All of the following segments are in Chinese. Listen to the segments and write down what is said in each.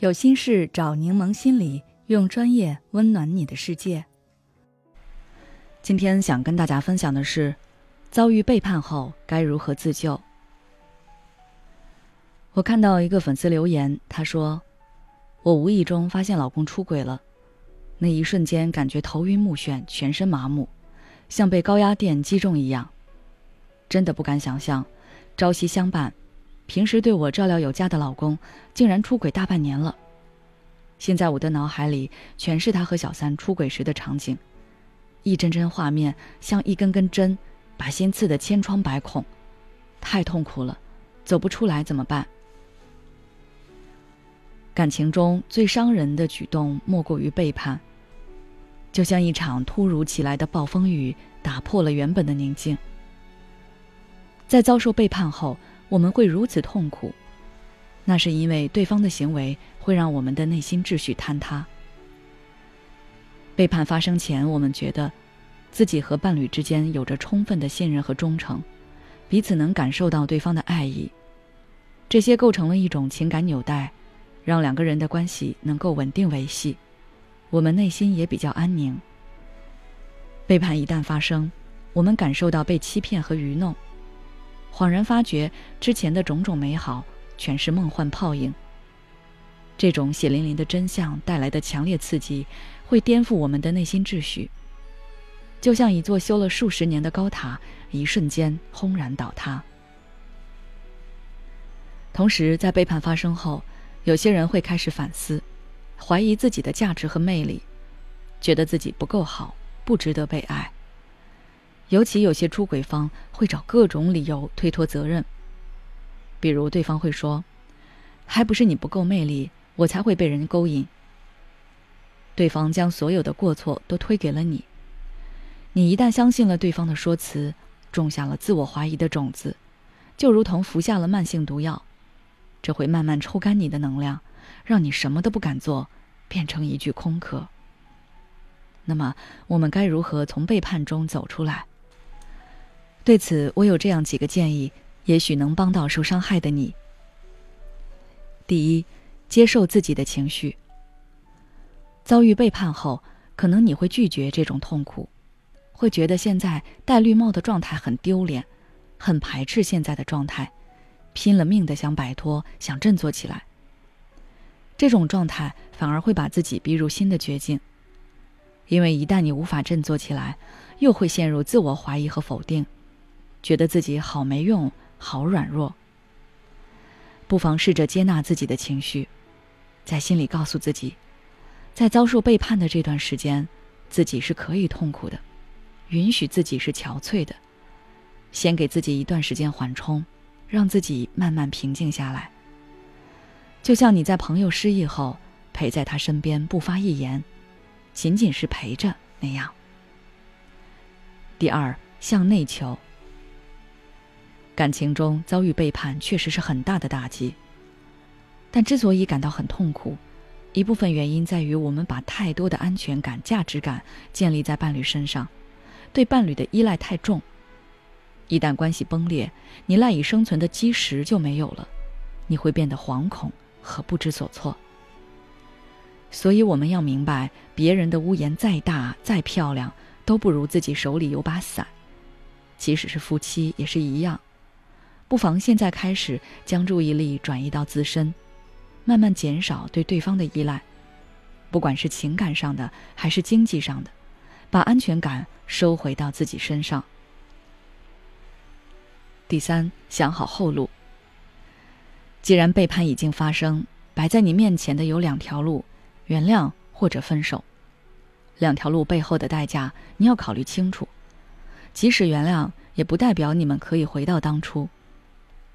有心事找柠檬心理，用专业温暖你的世界。今天想跟大家分享的是，遭遇背叛后该如何自救。我看到一个粉丝留言，他说：“我无意中发现老公出轨了，那一瞬间感觉头晕目眩，全身麻木，像被高压电击中一样，真的不敢想象，朝夕相伴。”平时对我照料有加的老公，竟然出轨大半年了。现在我的脑海里全是他和小三出轨时的场景，一帧帧画面像一根根针，把心刺得千疮百孔，太痛苦了，走不出来怎么办？感情中最伤人的举动莫过于背叛，就像一场突如其来的暴风雨，打破了原本的宁静。在遭受背叛后。我们会如此痛苦，那是因为对方的行为会让我们的内心秩序坍塌。背叛发生前，我们觉得自己和伴侣之间有着充分的信任和忠诚，彼此能感受到对方的爱意，这些构成了一种情感纽带，让两个人的关系能够稳定维系，我们内心也比较安宁。背叛一旦发生，我们感受到被欺骗和愚弄。恍然发觉，之前的种种美好全是梦幻泡影。这种血淋淋的真相带来的强烈刺激，会颠覆我们的内心秩序，就像一座修了数十年的高塔，一瞬间轰然倒塌。同时，在背叛发生后，有些人会开始反思，怀疑自己的价值和魅力，觉得自己不够好，不值得被爱。尤其有些出轨方会找各种理由推脱责任，比如对方会说：“还不是你不够魅力，我才会被人勾引。”对方将所有的过错都推给了你。你一旦相信了对方的说辞，种下了自我怀疑的种子，就如同服下了慢性毒药，这会慢慢抽干你的能量，让你什么都不敢做，变成一具空壳。那么，我们该如何从背叛中走出来？对此，我有这样几个建议，也许能帮到受伤害的你。第一，接受自己的情绪。遭遇背叛后，可能你会拒绝这种痛苦，会觉得现在戴绿帽的状态很丢脸，很排斥现在的状态，拼了命的想摆脱，想振作起来。这种状态反而会把自己逼入新的绝境，因为一旦你无法振作起来，又会陷入自我怀疑和否定。觉得自己好没用，好软弱。不妨试着接纳自己的情绪，在心里告诉自己，在遭受背叛的这段时间，自己是可以痛苦的，允许自己是憔悴的，先给自己一段时间缓冲，让自己慢慢平静下来。就像你在朋友失忆后，陪在他身边不发一言，仅仅是陪着那样。第二，向内求。感情中遭遇背叛确实是很大的打击，但之所以感到很痛苦，一部分原因在于我们把太多的安全感、价值感建立在伴侣身上，对伴侣的依赖太重。一旦关系崩裂，你赖以生存的基石就没有了，你会变得惶恐和不知所措。所以我们要明白，别人的屋檐再大再漂亮，都不如自己手里有把伞。即使是夫妻也是一样。不妨现在开始将注意力转移到自身，慢慢减少对对方的依赖，不管是情感上的还是经济上的，把安全感收回到自己身上。第三，想好后路。既然背叛已经发生，摆在你面前的有两条路：原谅或者分手。两条路背后的代价，你要考虑清楚。即使原谅，也不代表你们可以回到当初。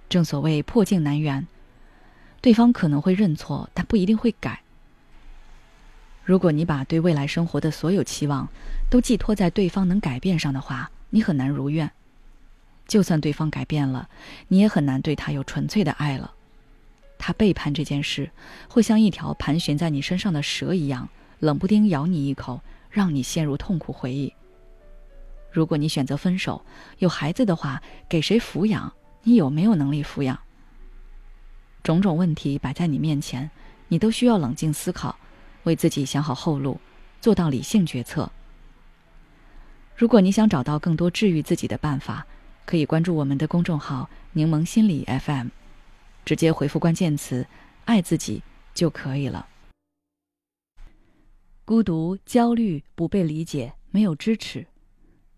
正所谓破镜难圆，对方可能会认错，但不一定会改。如果你把对未来生活的所有期望都寄托在对方能改变上的话，你很难如愿。就算对方改变了，你也很难对他有纯粹的爱了。他背叛这件事，会像一条盘旋在你身上的蛇一样，冷不丁咬你一口，让你陷入痛苦回忆。如果你选择分手，有孩子的话，给谁抚养？你有没有能力抚养？种种问题摆在你面前，你都需要冷静思考，为自己想好后路，做到理性决策。如果你想找到更多治愈自己的办法，可以关注我们的公众号“柠檬心理 FM”，直接回复关键词“爱自己”就可以了。孤独、焦虑、不被理解、没有支持，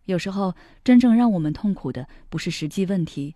有时候真正让我们痛苦的不是实际问题，